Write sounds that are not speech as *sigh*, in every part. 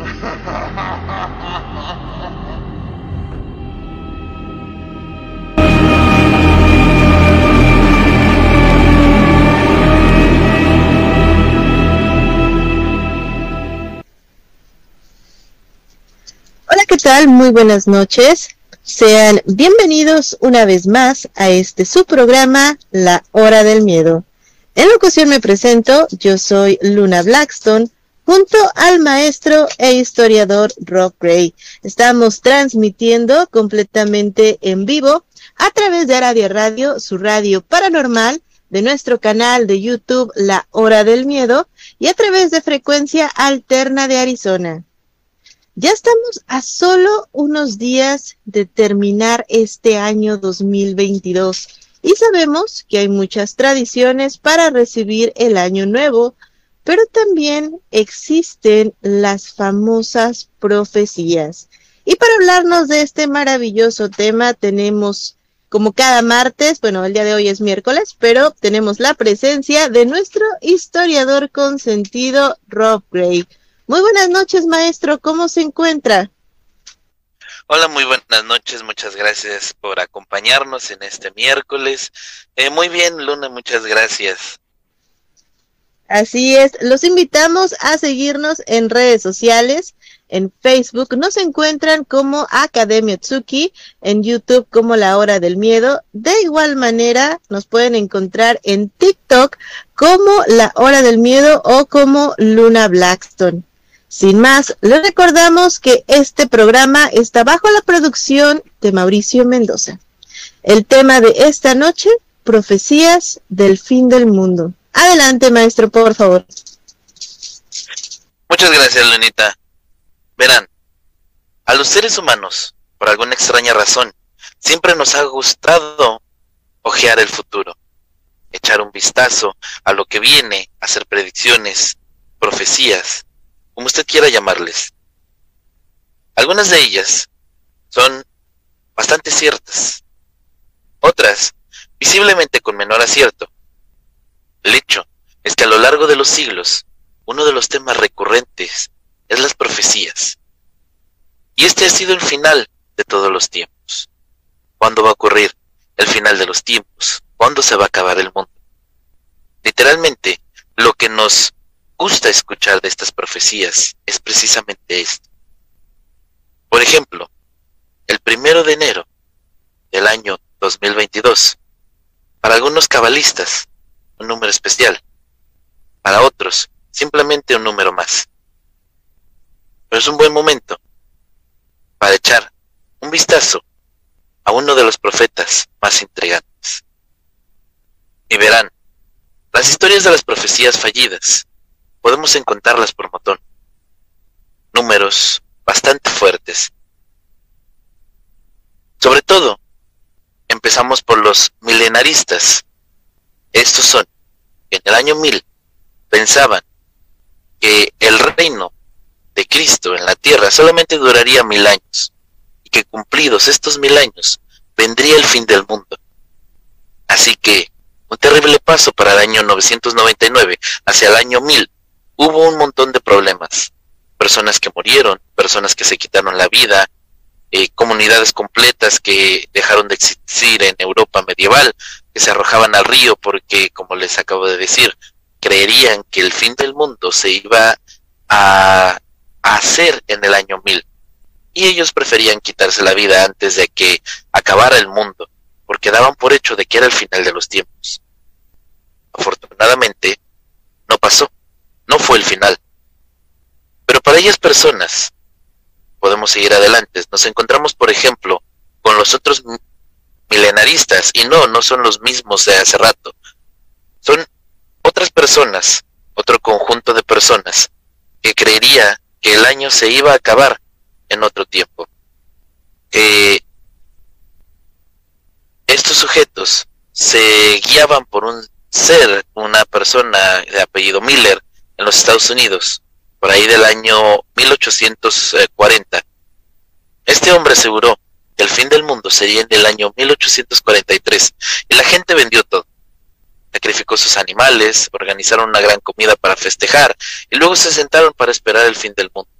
Hola, ¿qué tal? Muy buenas noches. Sean bienvenidos una vez más a este su programa, La Hora del Miedo. En la ocasión me presento, yo soy Luna Blackstone, junto al maestro e historiador Rob Gray. Estamos transmitiendo completamente en vivo a través de Aradia Radio, su radio paranormal, de nuestro canal de YouTube La Hora del Miedo y a través de frecuencia alterna de Arizona. Ya estamos a solo unos días de terminar este año 2022 y sabemos que hay muchas tradiciones para recibir el año nuevo, pero también existen las famosas profecías. Y para hablarnos de este maravilloso tema tenemos, como cada martes, bueno, el día de hoy es miércoles, pero tenemos la presencia de nuestro historiador consentido, Rob Gray. Muy buenas noches, maestro, ¿cómo se encuentra? Hola, muy buenas noches, muchas gracias por acompañarnos en este miércoles. Eh, muy bien, Luna, muchas gracias. Así es, los invitamos a seguirnos en redes sociales. En Facebook nos encuentran como Academia Tsuki, en YouTube como La Hora del Miedo. De igual manera, nos pueden encontrar en TikTok como La Hora del Miedo o como Luna Blackstone. Sin más, les recordamos que este programa está bajo la producción de Mauricio Mendoza. El tema de esta noche, profecías del fin del mundo. Adelante, maestro, por favor. Muchas gracias, Lunita. Verán, a los seres humanos, por alguna extraña razón, siempre nos ha gustado ojear el futuro, echar un vistazo a lo que viene, hacer predicciones, profecías, como usted quiera llamarles. Algunas de ellas son bastante ciertas, otras visiblemente con menor acierto. El hecho es que a lo largo de los siglos, uno de los temas recurrentes es las profecías. Y este ha sido el final de todos los tiempos. ¿Cuándo va a ocurrir el final de los tiempos? ¿Cuándo se va a acabar el mundo? Literalmente, lo que nos gusta escuchar de estas profecías es precisamente esto. Por ejemplo, el primero de enero del año 2022, para algunos cabalistas, un número especial, para otros, simplemente un número más. Pero es un buen momento para echar un vistazo a uno de los profetas más intrigantes. Y verán, las historias de las profecías fallidas podemos encontrarlas por montón. Números bastante fuertes. Sobre todo, empezamos por los milenaristas. Estos son, en el año 1000, pensaban que el reino de Cristo en la tierra solamente duraría mil años y que cumplidos estos mil años vendría el fin del mundo. Así que un terrible paso para el año 999 hacia el año 1000 hubo un montón de problemas. Personas que murieron, personas que se quitaron la vida, eh, comunidades completas que dejaron de existir en Europa medieval, que se arrojaban al río porque, como les acabo de decir, creerían que el fin del mundo se iba a, hacer en el año 1000. Y ellos preferían quitarse la vida antes de que acabara el mundo, porque daban por hecho de que era el final de los tiempos. Afortunadamente, no pasó no fue el final. Pero para ellas personas, podemos seguir adelante. Nos encontramos, por ejemplo, con los otros milenaristas, y no, no son los mismos de hace rato. Son otras personas, otro conjunto de personas, que creería que el año se iba a acabar en otro tiempo. Que estos sujetos se guiaban por un ser, una persona de apellido Miller en los Estados Unidos, por ahí del año 1840. Este hombre aseguró el fin del mundo sería en el año 1843 y la gente vendió todo. Sacrificó sus animales, organizaron una gran comida para festejar y luego se sentaron para esperar el fin del mundo.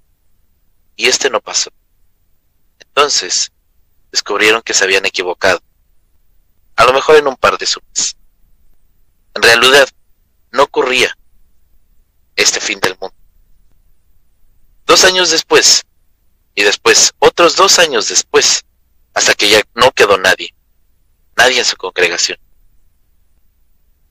Y este no pasó. Entonces, descubrieron que se habían equivocado. A lo mejor en un par de sumas. En realidad, no ocurría este fin del mundo. Dos años después, y después otros dos años después, hasta que ya no quedó nadie, nadie en su congregación.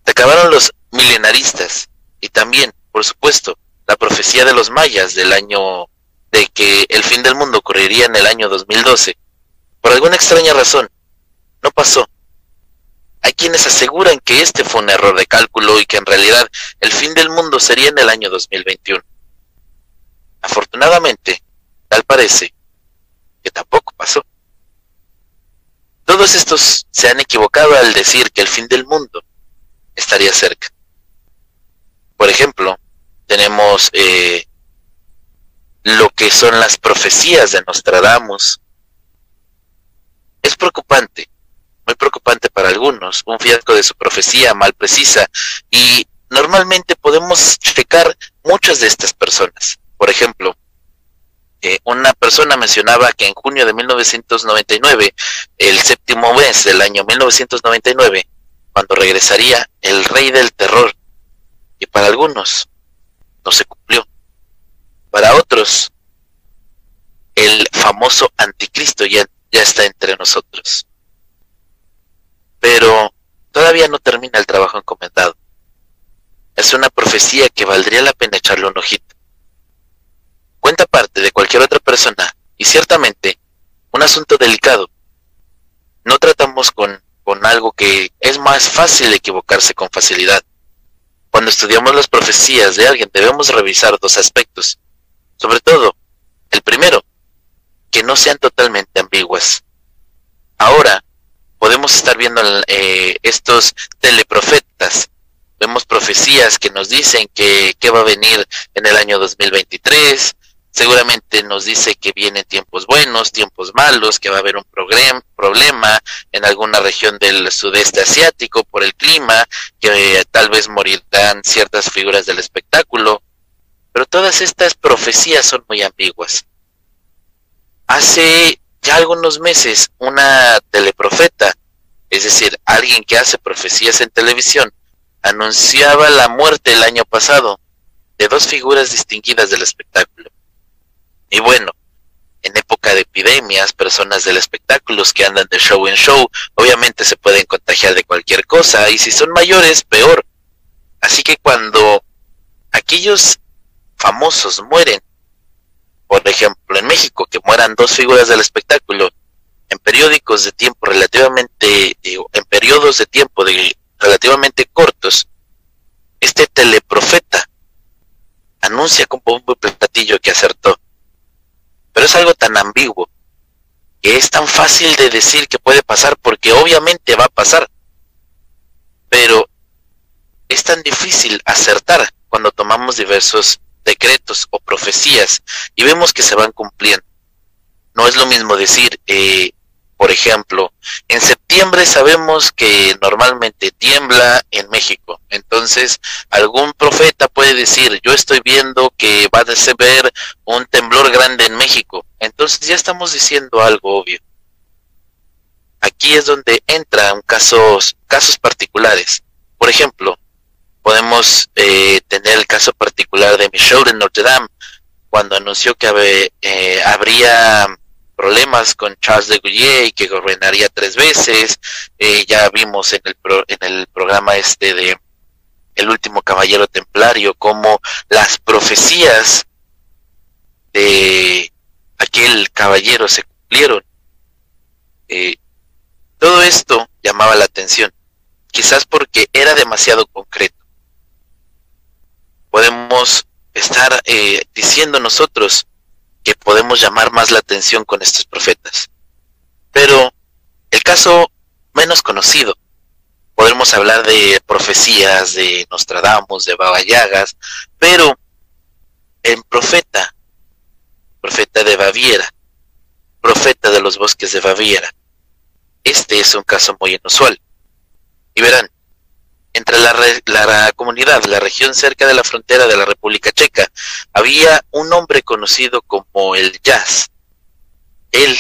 Se acabaron los milenaristas y también, por supuesto, la profecía de los mayas del año de que el fin del mundo ocurriría en el año 2012. Por alguna extraña razón, no pasó. Hay quienes aseguran que este fue un error de cálculo y que en realidad el fin del mundo sería en el año 2021. Afortunadamente, tal parece que tampoco pasó. Todos estos se han equivocado al decir que el fin del mundo estaría cerca. Por ejemplo, tenemos eh, lo que son las profecías de Nostradamus. Es preocupante, muy preocupante para algunos, un fiasco de su profecía mal precisa y normalmente podemos checar muchas de estas personas. Por ejemplo, eh, una persona mencionaba que en junio de 1999, el séptimo mes del año 1999, cuando regresaría el rey del terror, y para algunos no se cumplió. Para otros, el famoso anticristo ya, ya está entre nosotros. Pero todavía no termina el trabajo encomendado. Es una profecía que valdría la pena echarle un ojito. Cuenta parte de cualquier otra persona y ciertamente un asunto delicado. No tratamos con con algo que es más fácil equivocarse con facilidad. Cuando estudiamos las profecías de alguien debemos revisar dos aspectos. Sobre todo, el primero, que no sean totalmente ambiguas. Ahora, podemos estar viendo eh, estos teleprofetas. Vemos profecías que nos dicen que, que va a venir en el año 2023, seguramente nos dice que vienen tiempos buenos, tiempos malos, que va a haber un problema en alguna región del sudeste asiático por el clima, que tal vez morirán ciertas figuras del espectáculo, pero todas estas profecías son muy ambiguas. Hace ya algunos meses una teleprofeta, es decir, alguien que hace profecías en televisión, anunciaba la muerte el año pasado de dos figuras distinguidas del espectáculo y bueno, en época de epidemias, personas del espectáculo que andan de show en show, obviamente se pueden contagiar de cualquier cosa, y si son mayores, peor. Así que cuando aquellos famosos mueren, por ejemplo en México, que mueran dos figuras del espectáculo, en periódicos de tiempo relativamente, en periodos de tiempo de relativamente cortos, este teleprofeta anuncia con y platillo que acertó pero es algo tan ambiguo que es tan fácil de decir que puede pasar porque obviamente va a pasar. Pero es tan difícil acertar cuando tomamos diversos decretos o profecías y vemos que se van cumpliendo. No es lo mismo decir, eh, por ejemplo, en septiembre sabemos que normalmente tiembla en México. Entonces, algún profeta puede decir, yo estoy viendo que va a ver un temblor grande en México. Entonces ya estamos diciendo algo obvio. Aquí es donde entran casos, casos particulares. Por ejemplo, podemos eh, tener el caso particular de Michel de Notre Dame, cuando anunció que eh, habría problemas con Charles de Gaulle y que gobernaría tres veces. Eh, ya vimos en el, en el programa este de El último caballero templario como las profecías de aquel caballero se cumplieron. Eh, todo esto llamaba la atención, quizás porque era demasiado concreto. Podemos estar eh, diciendo nosotros que podemos llamar más la atención con estos profetas. Pero el caso menos conocido, podemos hablar de profecías, de Nostradamus, de Baba Yagas, pero el profeta, profeta de Baviera, profeta de los bosques de Baviera, este es un caso muy inusual. Y verán, entre la, la, comunidad, la región cerca de la frontera de la República Checa, había un hombre conocido como el Jazz. Él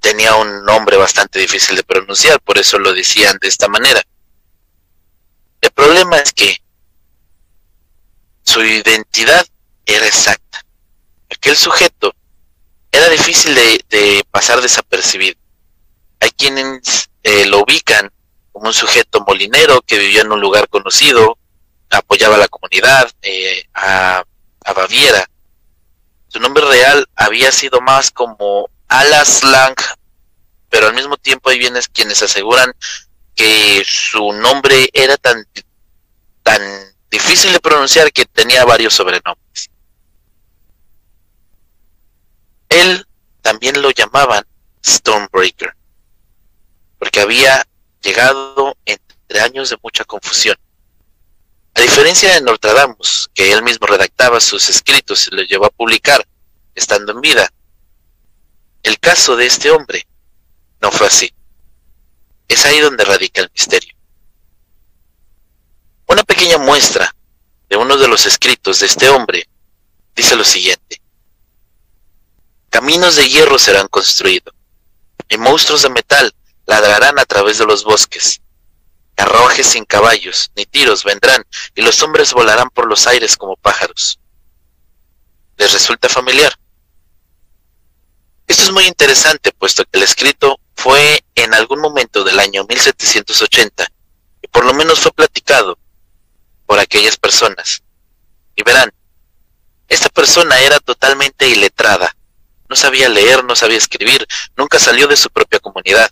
tenía un nombre bastante difícil de pronunciar, por eso lo decían de esta manera. El problema es que su identidad era exacta. Aquel sujeto era difícil de, pasar desapercibido. Hay quienes eh, lo ubican como un sujeto molinero que vivía en un lugar conocido, apoyaba a la comunidad, eh, a, a, Baviera. Su nombre real había sido más como Alas Lang, pero al mismo tiempo hay bienes quienes aseguran que su nombre era tan, tan difícil de pronunciar que tenía varios sobrenombres. Él también lo llamaban Stormbreaker, porque había llegado entre años de mucha confusión. A diferencia de Nostradamus, que él mismo redactaba sus escritos y los llevó a publicar estando en vida, el caso de este hombre no fue así. Es ahí donde radica el misterio. Una pequeña muestra de uno de los escritos de este hombre dice lo siguiente. Caminos de hierro serán construidos, y monstruos de metal ladrarán a través de los bosques. Carruajes sin caballos, ni tiros vendrán, y los hombres volarán por los aires como pájaros. ¿Les resulta familiar? Esto es muy interesante, puesto que el escrito fue en algún momento del año 1780, y por lo menos fue platicado por aquellas personas. Y verán, esta persona era totalmente iletrada, no sabía leer, no sabía escribir, nunca salió de su propia comunidad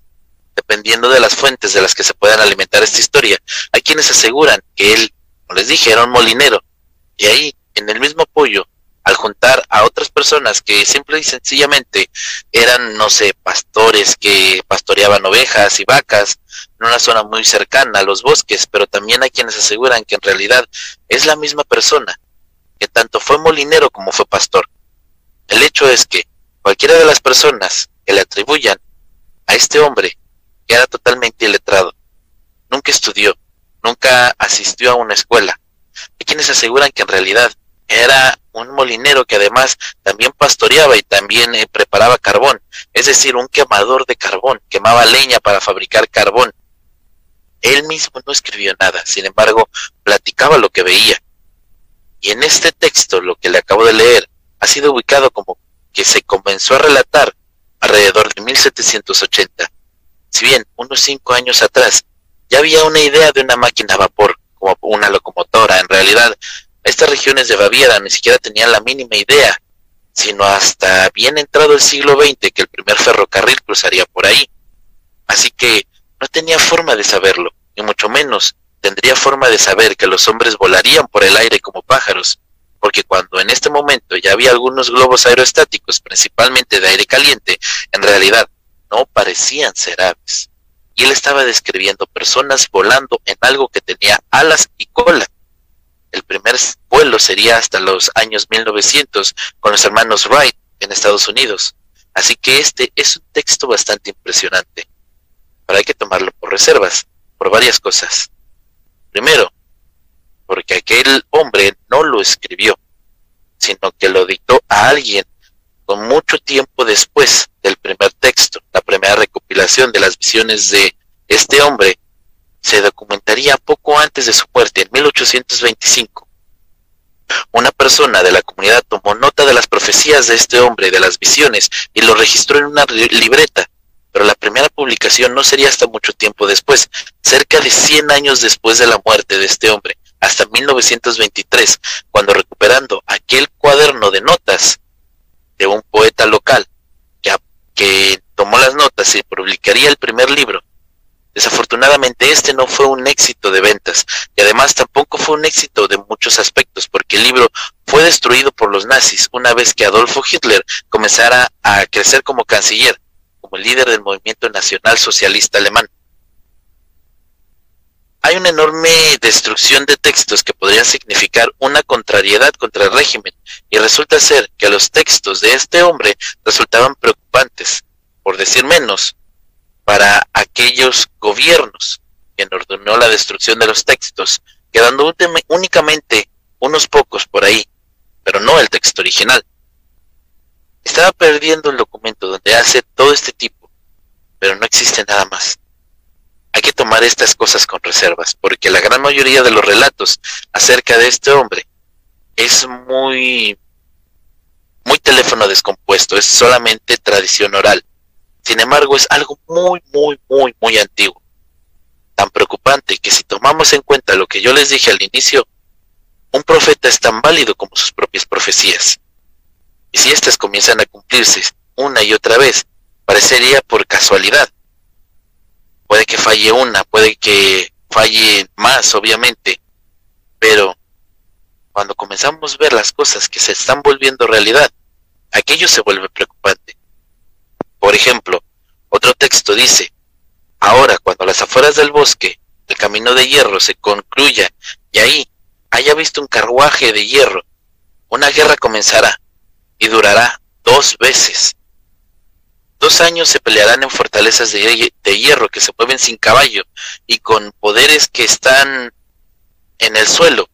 dependiendo de las fuentes de las que se puedan alimentar esta historia. Hay quienes aseguran que él, como les dije, era un molinero. Y ahí, en el mismo apoyo, al juntar a otras personas que simple y sencillamente eran, no sé, pastores que pastoreaban ovejas y vacas en una zona muy cercana a los bosques, pero también hay quienes aseguran que en realidad es la misma persona, que tanto fue molinero como fue pastor. El hecho es que cualquiera de las personas que le atribuyan a este hombre era totalmente iletrado. Nunca estudió, nunca asistió a una escuela. Hay quienes aseguran que en realidad era un molinero que además también pastoreaba y también eh, preparaba carbón, es decir, un quemador de carbón, quemaba leña para fabricar carbón. Él mismo no escribió nada, sin embargo, platicaba lo que veía. Y en este texto, lo que le acabo de leer, ha sido ubicado como que se comenzó a relatar alrededor de 1780 si bien unos cinco años atrás ya había una idea de una máquina a vapor como una locomotora, en realidad estas regiones de Baviera ni siquiera tenían la mínima idea, sino hasta bien entrado el siglo XX que el primer ferrocarril cruzaría por ahí. Así que no tenía forma de saberlo, ni mucho menos tendría forma de saber que los hombres volarían por el aire como pájaros, porque cuando en este momento ya había algunos globos aerostáticos, principalmente de aire caliente, en realidad no parecían ser aves. Y él estaba describiendo personas volando en algo que tenía alas y cola. El primer vuelo sería hasta los años 1900 con los hermanos Wright en Estados Unidos. Así que este es un texto bastante impresionante. Pero hay que tomarlo por reservas, por varias cosas. Primero, porque aquel hombre no lo escribió, sino que lo dictó a alguien con mucho tiempo después del primer texto, la primera recopilación de las visiones de este hombre, se documentaría poco antes de su muerte, en 1825. Una persona de la comunidad tomó nota de las profecías de este hombre, de las visiones, y lo registró en una libreta, pero la primera publicación no sería hasta mucho tiempo después, cerca de 100 años después de la muerte de este hombre, hasta 1923, cuando recuperando aquel cuaderno de notas, de un poeta local que, que tomó las notas y publicaría el primer libro. Desafortunadamente este no fue un éxito de ventas y además tampoco fue un éxito de muchos aspectos porque el libro fue destruido por los nazis una vez que Adolfo Hitler comenzara a crecer como canciller, como líder del movimiento nacional socialista alemán. Hay una enorme destrucción de textos que podrían significar una contrariedad contra el régimen y resulta ser que los textos de este hombre resultaban preocupantes, por decir menos, para aquellos gobiernos quien ordenó la destrucción de los textos, quedando únicamente unos pocos por ahí, pero no el texto original. Estaba perdiendo el documento donde hace todo este tipo, pero no existe nada más hay que tomar estas cosas con reservas, porque la gran mayoría de los relatos acerca de este hombre es muy, muy teléfono descompuesto, es solamente tradición oral. Sin embargo, es algo muy, muy, muy, muy antiguo. Tan preocupante que si tomamos en cuenta lo que yo les dije al inicio, un profeta es tan válido como sus propias profecías. Y si éstas comienzan a cumplirse una y otra vez, parecería por casualidad Puede que falle una, puede que falle más, obviamente, pero cuando comenzamos a ver las cosas que se están volviendo realidad, aquello se vuelve preocupante. Por ejemplo, otro texto dice, ahora cuando las afueras del bosque, el camino de hierro se concluya y ahí haya visto un carruaje de hierro, una guerra comenzará y durará dos veces. Años se pelearán en fortalezas de, hierro que se mueven sin caballo y con poderes que están en el suelo,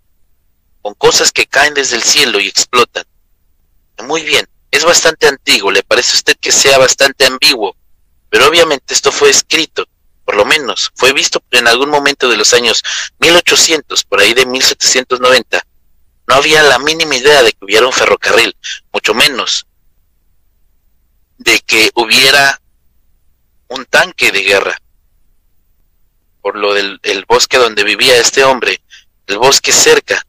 con cosas que caen desde el cielo y explotan. Muy bien, es bastante antiguo, le parece a usted que sea bastante ambiguo, pero obviamente esto fue escrito, por lo menos fue visto en algún momento de los años 1800, por ahí de 1790. No había la mínima idea de que hubiera un ferrocarril, mucho menos de que hubiera un tanque de guerra por lo del bosque donde vivía este hombre, el bosque cerca,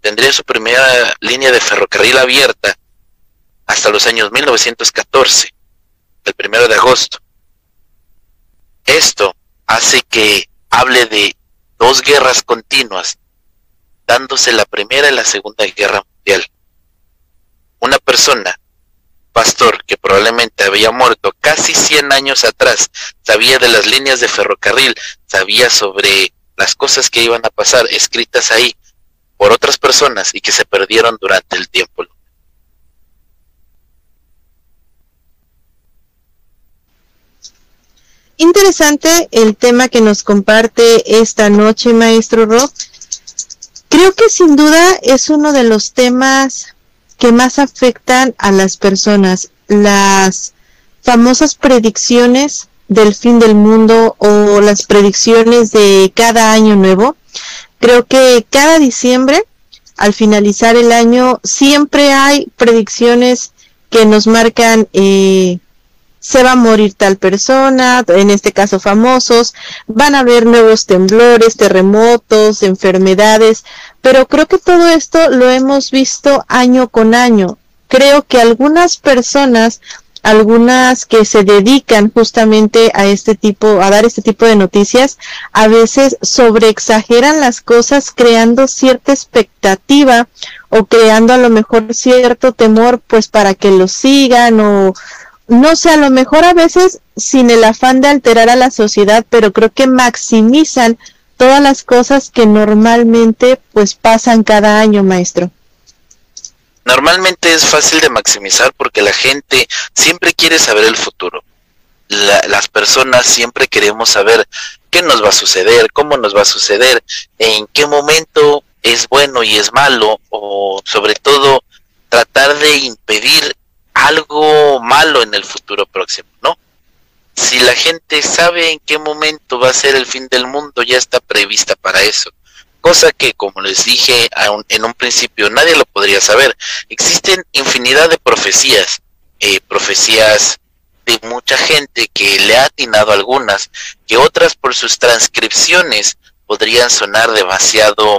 tendría su primera línea de ferrocarril abierta hasta los años 1914, el primero de agosto. Esto hace que hable de dos guerras continuas, dándose la primera y la segunda guerra mundial. Una persona pastor que probablemente había muerto casi 100 años atrás, sabía de las líneas de ferrocarril, sabía sobre las cosas que iban a pasar escritas ahí por otras personas y que se perdieron durante el tiempo. Interesante el tema que nos comparte esta noche, maestro Rob. Creo que sin duda es uno de los temas que más afectan a las personas. Las famosas predicciones del fin del mundo o las predicciones de cada año nuevo. Creo que cada diciembre, al finalizar el año, siempre hay predicciones que nos marcan eh, se va a morir tal persona, en este caso famosos, van a haber nuevos temblores, terremotos, enfermedades, pero creo que todo esto lo hemos visto año con año. Creo que algunas personas, algunas que se dedican justamente a este tipo, a dar este tipo de noticias, a veces sobreexageran las cosas creando cierta expectativa o creando a lo mejor cierto temor pues para que lo sigan o no sé, a lo mejor a veces sin el afán de alterar a la sociedad, pero creo que maximizan todas las cosas que normalmente pues pasan cada año, maestro. Normalmente es fácil de maximizar porque la gente siempre quiere saber el futuro. las personas siempre queremos saber qué nos va a suceder, cómo nos va a suceder, en qué momento es bueno y es malo, o sobre todo tratar de impedir algo malo en el futuro próximo, ¿no? Si la gente sabe en qué momento va a ser el fin del mundo, ya está prevista para eso. Cosa que, como les dije en un principio, nadie lo podría saber. Existen infinidad de profecías, eh, profecías de mucha gente que le ha atinado algunas, que otras por sus transcripciones podrían sonar demasiado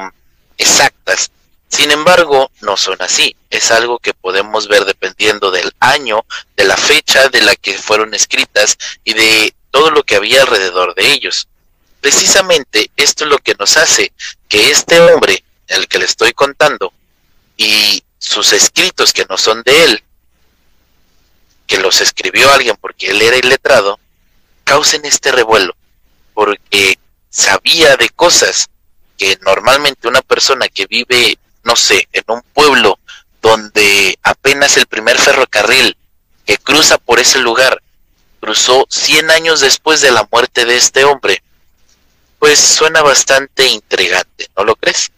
exactas sin embargo, no son así. Es algo que podemos ver dependiendo del año, de la fecha de la que fueron escritas y de todo lo que había alrededor de ellos. precisamente esto es lo que nos hace que este hombre, el que le estoy contando, y sus escritos que no son de él, que los escribió alguien porque él era iletrado, causen este revuelo, porque sabía de cosas que normalmente una persona que vive, no sé, en un pueblo donde apenas el primer ferrocarril que cruza por ese lugar cruzó 100 años después de la muerte de este hombre, pues suena bastante intrigante, ¿no lo crees?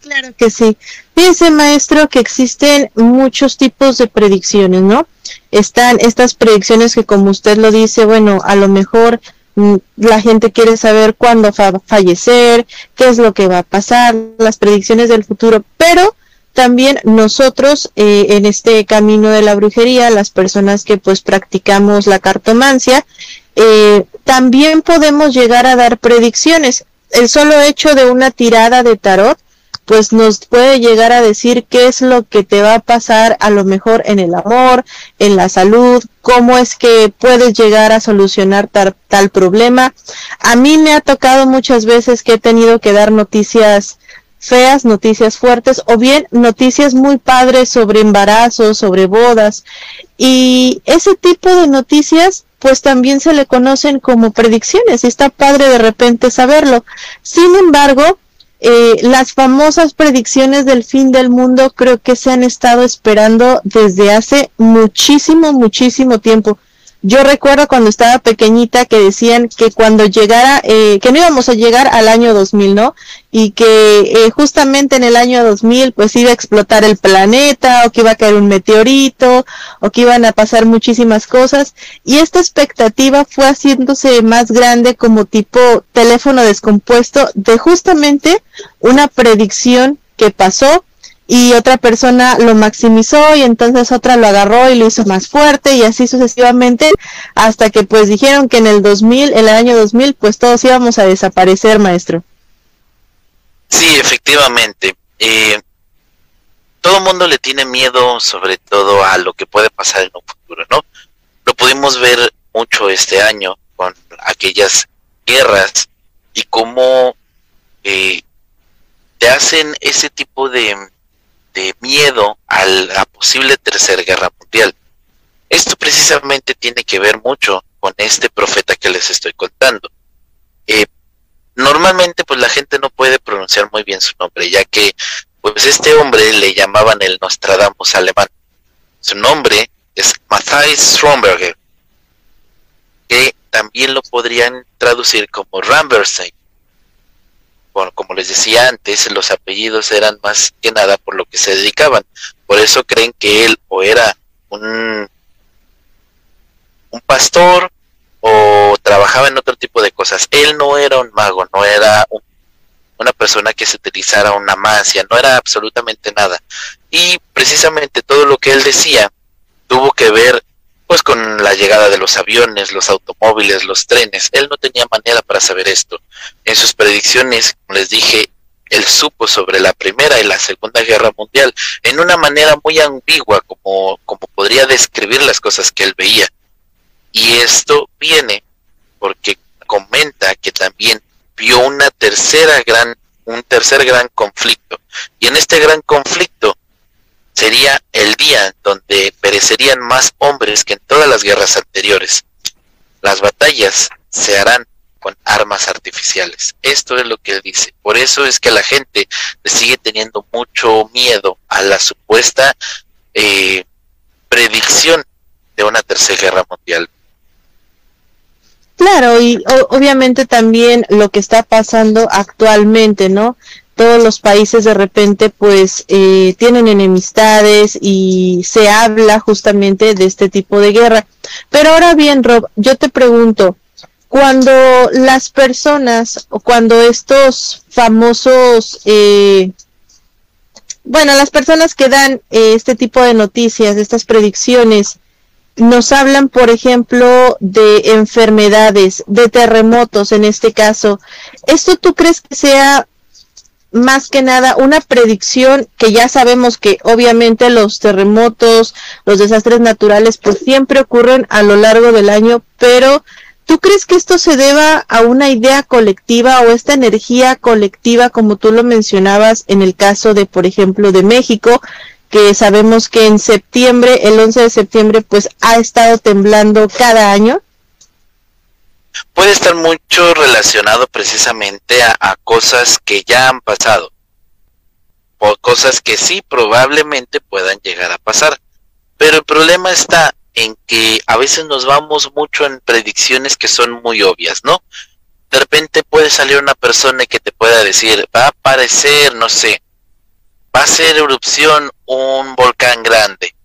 Claro que sí. Fíjese, maestro, que existen muchos tipos de predicciones, ¿no? Están estas predicciones que, como usted lo dice, bueno, a lo mejor la gente quiere saber cuándo va a fallecer, qué es lo que va a pasar, las predicciones del futuro, pero también nosotros eh, en este camino de la brujería, las personas que pues practicamos la cartomancia, eh, también podemos llegar a dar predicciones. El solo hecho de una tirada de tarot pues nos puede llegar a decir qué es lo que te va a pasar a lo mejor en el amor, en la salud, cómo es que puedes llegar a solucionar tal, problema. A mí me ha tocado muchas veces que he tenido que dar noticias feas, noticias fuertes o bien noticias muy padres sobre embarazos, sobre bodas. Y ese tipo de noticias pues también se le conocen como predicciones y está padre de repente saberlo. Sin embargo, eh, las famosas predicciones del fin del mundo creo que se han estado esperando desde hace muchísimo, muchísimo tiempo. Yo recuerdo cuando estaba pequeñita que decían que cuando llegara, eh, que no íbamos a llegar al año 2000, ¿no? Y que eh, justamente en el año 2000 pues iba a explotar el planeta o que iba a caer un meteorito o que iban a pasar muchísimas cosas. Y esta expectativa fue haciéndose más grande como tipo teléfono descompuesto de justamente una predicción que pasó y otra persona lo maximizó y entonces otra lo agarró y lo hizo más fuerte y así sucesivamente hasta que pues dijeron que en el 2000, el año 2000, pues todos íbamos a desaparecer, maestro. Sí, efectivamente. Eh, todo el mundo le tiene miedo sobre todo a lo que puede pasar en un futuro, ¿no? Lo pudimos ver mucho este año con aquellas guerras y cómo eh, te hacen ese tipo de de miedo a la posible tercera guerra mundial. Esto precisamente tiene que ver mucho con este profeta que les estoy contando. Eh, normalmente pues la gente no puede pronunciar muy bien su nombre, ya que pues este hombre le llamaban el Nostradamus alemán. Su nombre es Matthias Stromberger, que también lo podrían traducir como Ramberstein bueno, como les decía antes, los apellidos eran más que nada por lo que se dedicaban. Por eso creen que él o era un, un pastor o trabajaba en otro tipo de cosas. Él no era un mago, no era una persona que se utilizara una magia, no era absolutamente nada. Y precisamente todo lo que él decía tuvo que ver pues con la llegada de los aviones, los automóviles, los trenes. Él no tenía manera para saber esto. En sus predicciones, como les dije, él supo sobre la Primera y la Segunda Guerra Mundial en una manera muy ambigua, como, como podría describir las cosas que él veía. Y esto viene porque comenta que también vio una tercera gran, un tercer gran conflicto. Y en este gran conflicto sería el día donde perecerían más hombres que en todas las guerras anteriores. Las batallas se harán con armas artificiales. Esto es lo que dice. Por eso es que la gente le sigue teniendo mucho miedo a la supuesta eh, predicción de una tercera guerra mundial. Claro, y obviamente también lo que está pasando actualmente, ¿no? Todos los países de repente pues eh, tienen enemistades y se habla justamente de este tipo de guerra. Pero ahora bien, Rob, yo te pregunto, cuando las personas o cuando estos famosos, eh, bueno, las personas que dan eh, este tipo de noticias, estas predicciones, nos hablan, por ejemplo, de enfermedades, de terremotos en este caso. ¿Esto tú crees que sea más que nada una predicción que ya sabemos que obviamente los terremotos, los desastres naturales pues siempre ocurren a lo largo del año, pero ¿Tú crees que esto se deba a una idea colectiva o esta energía colectiva, como tú lo mencionabas en el caso de, por ejemplo, de México, que sabemos que en septiembre, el 11 de septiembre, pues ha estado temblando cada año? Puede estar mucho relacionado precisamente a, cosas que ya han pasado, o cosas que sí probablemente puedan llegar a pasar. Pero el problema está en que a veces nos vamos mucho en predicciones que son muy obvias, ¿no? De repente puede salir una persona que te pueda decir, va a aparecer, no sé, va a ser erupción un volcán grande.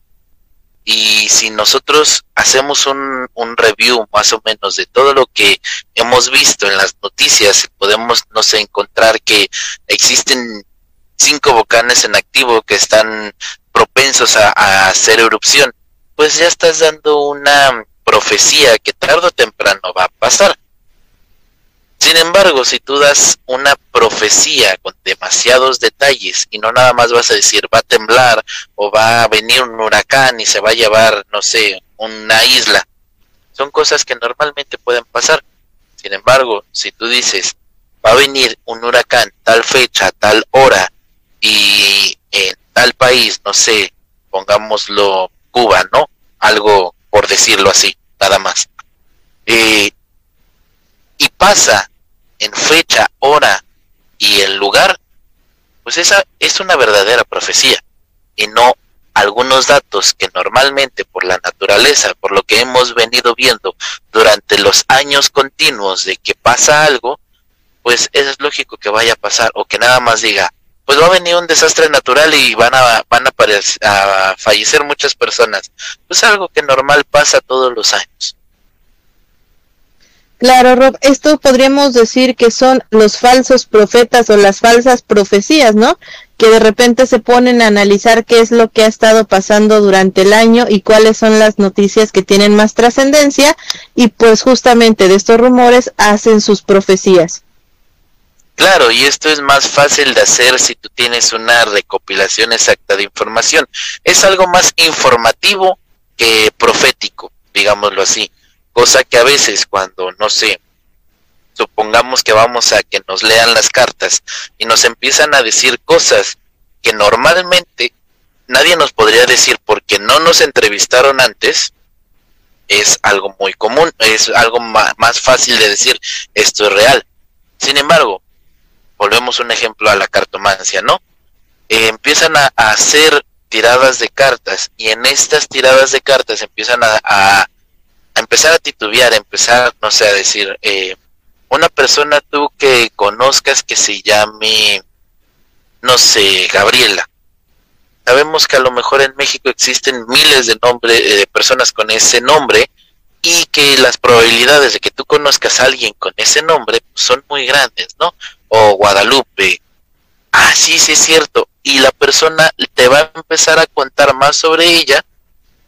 Y si nosotros hacemos un, review más o menos de todo lo que hemos visto en las noticias, podemos, no sé, encontrar que existen cinco volcanes en activo que están propensos a hacer erupción pues ya estás dando una profecía que tarde o temprano va a pasar. Sin embargo, si tú das una profecía con demasiados detalles y no nada más vas a decir va a temblar o va a venir un huracán y se va a llevar, no sé, una isla, son cosas que normalmente pueden pasar. Sin embargo, si tú dices va a venir un huracán tal fecha, tal hora y en tal país, no sé, pongámoslo Cuba, ¿no? Algo por decirlo así, nada más. Eh, y pasa en fecha, hora y el lugar, pues esa es una verdadera profecía y no algunos datos que normalmente por la naturaleza, por lo que hemos venido viendo durante los años continuos de que pasa algo, pues es lógico que vaya a pasar o que nada más diga, pues va a venir un desastre natural y van a van a, a fallecer muchas personas. Pues algo que normal pasa todos los años. Claro, Rob, esto podríamos decir que son los falsos profetas o las falsas profecías, ¿no? Que de repente se ponen a analizar qué es lo que ha estado pasando durante el año y cuáles son las noticias que tienen más trascendencia y pues justamente de estos rumores hacen sus profecías. Claro, y esto es más fácil de hacer si tú tienes una recopilación exacta de información. Es algo más informativo que profético, digámoslo así. Cosa que a veces cuando, no sé, supongamos que vamos a que nos lean las cartas y nos empiezan a decir cosas que normalmente nadie nos podría decir porque no nos entrevistaron antes, es algo muy común, es algo más fácil de decir, esto es real. Sin embargo, volvemos un ejemplo a la cartomancia, ¿no? Eh, empiezan a, hacer tiradas de cartas y en estas tiradas de cartas empiezan a, a, empezar a titubear, empezar, no sé, a decir, eh, una persona tú que conozcas que se llame, no sé, Gabriela. Sabemos que a lo mejor en México existen miles de nombres eh, de personas con ese nombre y que las probabilidades de que tú conozcas a alguien con ese nombre son muy grandes, ¿no? o Guadalupe. Ah, sí, sí es cierto. Y la persona te va a empezar a contar más sobre ella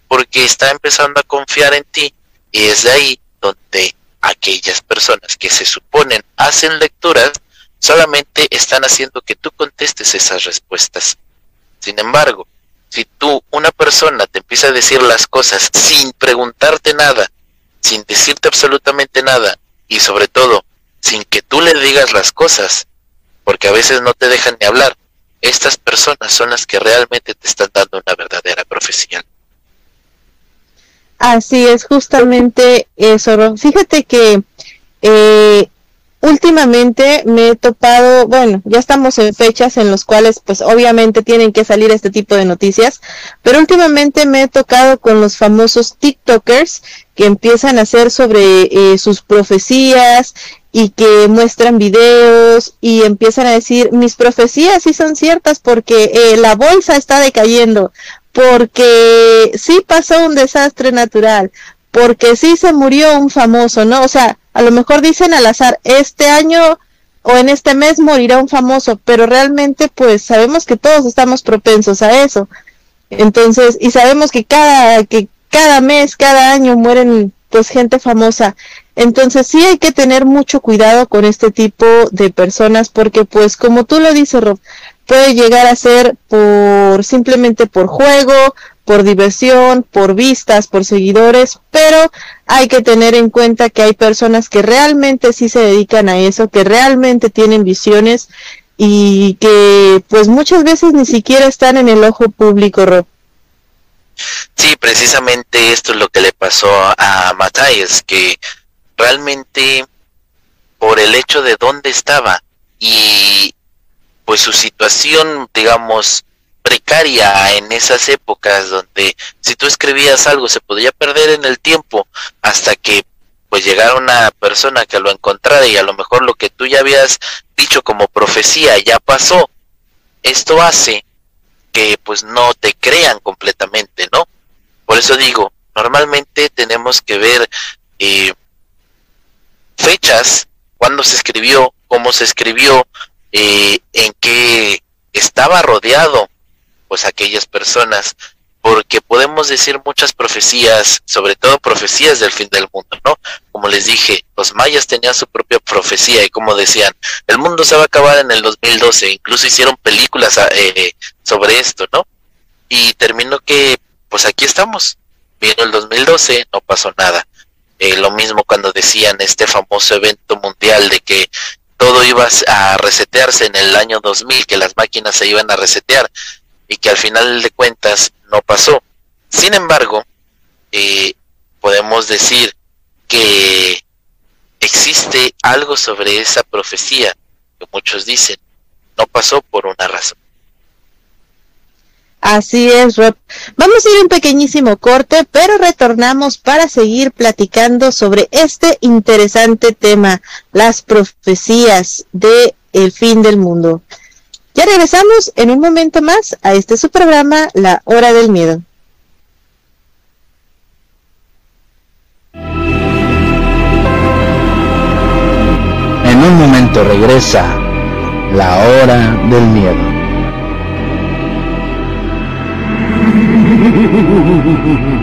porque está empezando a confiar en ti y es de ahí donde aquellas personas que se suponen hacen lecturas solamente están haciendo que tú contestes esas respuestas. Sin embargo, si tú, una persona, te empieza a decir las cosas sin preguntarte nada, sin decirte absolutamente nada, y sobre todo sin que tú le digas las cosas, porque a veces no te dejan ni hablar. Estas personas son las que realmente te están dando una verdadera profesión. Así es, justamente eso. Fíjate que eh, últimamente me he topado, bueno, ya estamos en fechas en las cuales pues obviamente tienen que salir este tipo de noticias, pero últimamente me he tocado con los famosos TikTokers que empiezan a hacer sobre eh, sus profecías y que muestran videos y empiezan a decir mis profecías sí son ciertas porque eh, la bolsa está decayendo, porque sí pasó un desastre natural, porque sí se murió un famoso, ¿no? O sea, a lo mejor dicen al azar, este año o en este mes morirá un famoso, pero realmente pues sabemos que todos estamos propensos a eso. Entonces, y sabemos que cada, que cada mes, cada año mueren pues gente famosa. Entonces sí hay que tener mucho cuidado con este tipo de personas porque pues como tú lo dices Rob, puede llegar a ser por simplemente por juego, por diversión, por vistas, por seguidores, pero hay que tener en cuenta que hay personas que realmente sí se dedican a eso, que realmente tienen visiones y que pues muchas veces ni siquiera están en el ojo público, Rob. Sí, precisamente esto es lo que le pasó a Matthias, que realmente por el hecho de dónde estaba y pues su situación, digamos, precaria en esas épocas donde si tú escribías algo se podía perder en el tiempo hasta que pues llegara una persona que lo encontrara y a lo mejor lo que tú ya habías dicho como profecía ya pasó. Esto hace que pues no te crean completamente, ¿no? Por eso digo, normalmente tenemos que ver eh, fechas, cuándo se escribió, cómo se escribió, eh, en qué estaba rodeado pues aquellas personas, porque podemos decir muchas profecías, sobre todo profecías del fin del mundo, ¿no? Como les dije, los mayas tenían su propia profecía y como decían, el mundo se va a acabar en el 2012, incluso hicieron películas eh, sobre esto, ¿no? Y terminó que, pues aquí estamos, vino el 2012, no pasó nada. Eh, lo mismo cuando decían este famoso evento mundial de que todo iba a resetearse en el año 2000, que las máquinas se iban a resetear y que al final de cuentas no pasó. Sin embargo, eh, podemos decir que existe algo sobre esa profecía que muchos dicen no pasó por una razón. Así es, Rob. Vamos a ir un pequeñísimo corte, pero retornamos para seguir platicando sobre este interesante tema, las profecías de fin del mundo. Ya regresamos en un momento más a este su programa, La Hora del Miedo. En un momento regresa La Hora del Miedo. you.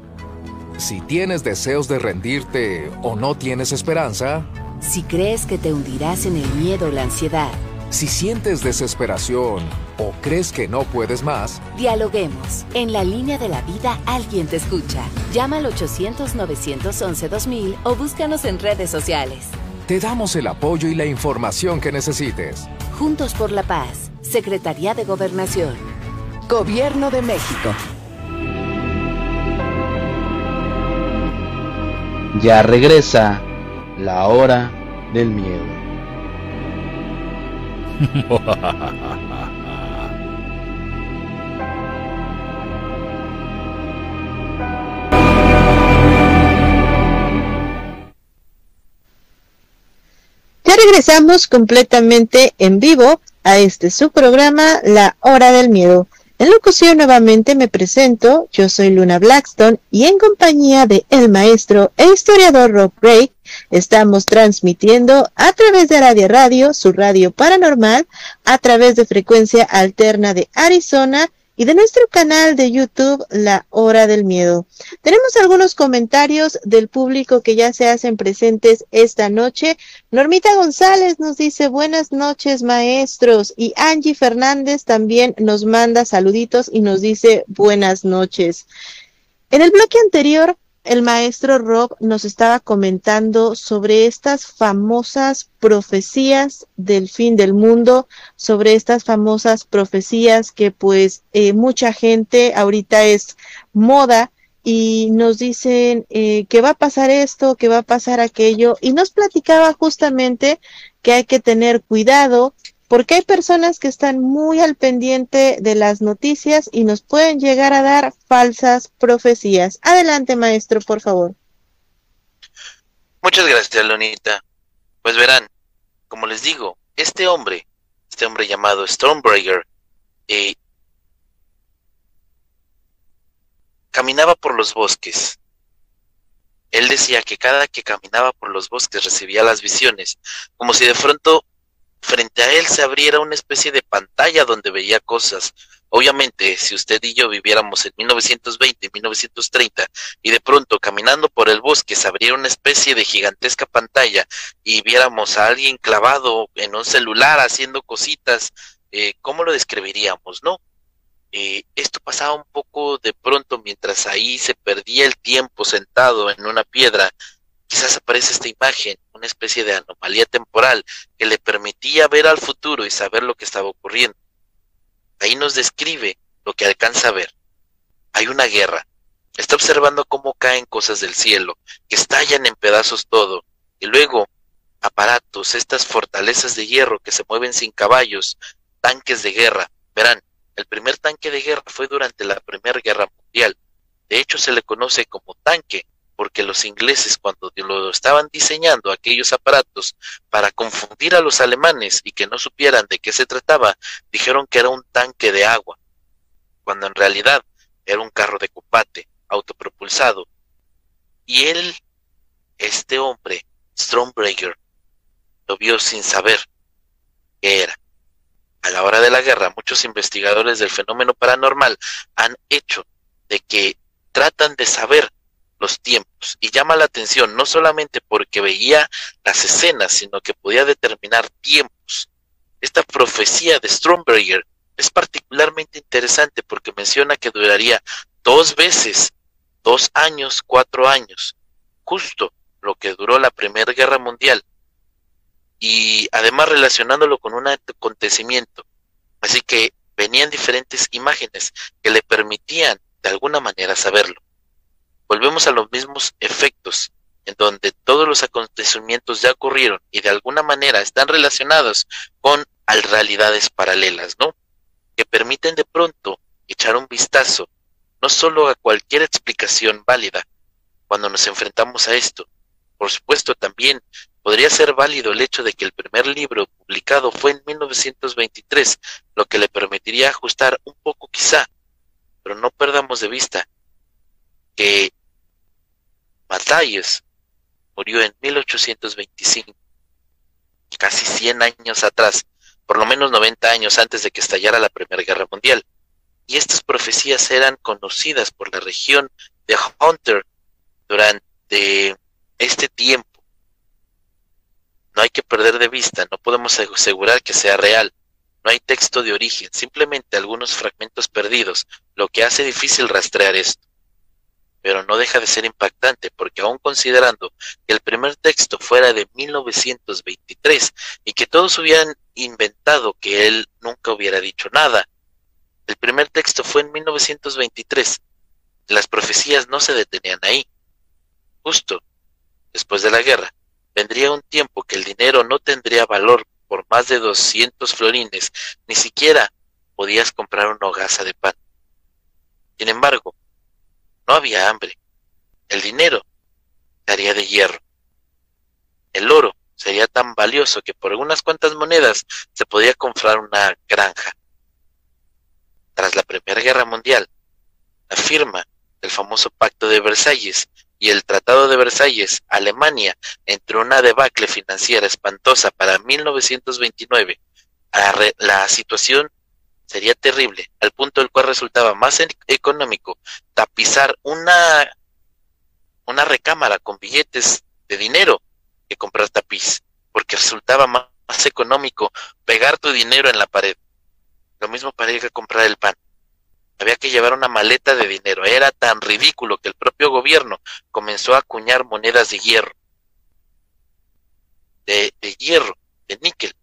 Si tienes deseos de rendirte o no tienes esperanza, Si crees que te hundirás en el miedo o la ansiedad, si sientes desesperación o crees que no puedes más, dialoguemos. En la línea de la vida alguien te escucha. Llama al 800-911-2000 o búscanos en redes sociales. te damos el apoyo y la información que necesites. Juntos por la Paz, Secretaría de Gobernación. Gobierno de México. Ya regresa La Hora del Miedo. *laughs* Ya regresamos completamente en vivo a este su programa, La Hora del Miedo. En locución nuevamente me presento, yo soy Luna Blackstone y en compañía de el maestro e historiador Rob Ray estamos transmitiendo a través de Radio Radio, su radio paranormal, a través de frecuencia alterna de Arizona y de nuestro canal de YouTube La Hora del Miedo. Tenemos algunos comentarios del público que ya se hacen presentes esta noche. Normita González nos dice buenas noches maestros y Angie Fernández también nos manda saluditos y nos dice buenas noches. En el bloque anterior el maestro Rob nos estaba comentando sobre estas famosas profecías del fin del mundo, sobre estas famosas profecías que pues eh, mucha gente ahorita es moda y nos dicen eh, que va a pasar esto, que va a pasar aquello y nos platicaba justamente que hay que tener cuidado porque hay personas que están muy al pendiente de las noticias y nos pueden llegar a dar falsas profecías. Adelante, maestro, por favor. Muchas gracias, Lunita. Pues verán, como les digo, este hombre, este hombre llamado Stormbreaker, eh, caminaba por los bosques. Él decía que cada que caminaba por los bosques recibía las visiones, como si de pronto frente a él se abriera una especie de pantalla donde veía cosas. Obviamente, si usted y yo viviéramos en 1920, 1930, y de pronto caminando por el bosque se abriera una especie de gigantesca pantalla y viéramos a alguien clavado en un celular haciendo cositas, eh, ¿cómo lo describiríamos, no? Eh, esto pasaba un poco de pronto mientras ahí se perdía el tiempo sentado en una piedra. Quizás aparece esta imagen, una especie de anomalía temporal que le permitía ver al futuro y saber lo que estaba ocurriendo. Ahí nos describe lo que alcanza a ver. Hay una guerra. Está observando cómo caen cosas del cielo, que estallan en pedazos todo, y luego aparatos, estas fortalezas de hierro que se mueven sin caballos, tanques de guerra. Verán, el primer tanque de guerra fue durante la Primera Guerra Mundial. De hecho, se le conoce como tanque, porque los ingleses cuando lo estaban diseñando aquellos aparatos para confundir a los alemanes y que no supieran de qué se trataba, dijeron que era un tanque de agua, cuando en realidad era un carro de combate autopropulsado. Y él, este hombre, Stormbreaker, lo vio sin saber qué era. A la hora de la guerra, muchos investigadores del fenómeno paranormal han hecho de que tratan de saber los tiempos y llama la atención no solamente porque veía las escenas, sino que podía determinar tiempos. Esta profecía de Stromberger es particularmente interesante porque menciona que duraría dos veces, dos años, cuatro años, justo lo que duró la Primera Guerra Mundial, y además relacionándolo con un acontecimiento. Así que venían diferentes imágenes que le permitían de alguna manera saberlo. Volvemos a los mismos efectos, en donde todos los acontecimientos ya ocurrieron y de alguna manera están relacionados con realidades paralelas, ¿no? Que permiten de pronto echar un vistazo no solo a cualquier explicación válida cuando nos enfrentamos a esto, por supuesto también podría ser válido el hecho de que el primer libro publicado fue en 1923, lo que le permitiría ajustar un poco quizá, pero no perdamos de vista que Matthias murió en 1825, casi 100 años atrás, por lo menos 90 años antes de que estallara la Primera Guerra Mundial. Y estas profecías eran conocidas por la región de Hunter durante este tiempo no hay que perder de vista, no podemos asegurar que sea real. No hay texto de origen, simplemente algunos fragmentos perdidos, lo que hace difícil rastrear esto. Pero no deja de ser impactante porque aun considerando que el primer texto fuera de 1923 y que todos hubieran inventado que él nunca hubiera dicho nada, el primer texto fue en 1923. Las profecías no se detenían ahí. Justo después de la guerra, vendría un tiempo que el dinero no tendría valor por más de 200 florines, ni siquiera podías comprar una hogaza de pan. Sin embargo, no había hambre. El dinero estaría de hierro. El oro sería tan valioso que por unas cuantas monedas se podía comprar una granja. Tras la Primera Guerra Mundial, la firma del famoso Pacto de Versalles y el Tratado de Versalles, Alemania entró una debacle financiera espantosa para 1929. La situación sería terrible, al punto del cual resultaba más económico tapizar una, una recámara con billetes de dinero que comprar tapiz, porque resultaba más, más económico pegar tu dinero en la pared. Lo mismo para ir a comprar el pan había que llevar una maleta de dinero. Era tan ridículo que el propio gobierno comenzó a acuñar monedas de hierro, de, hierro, de níquel,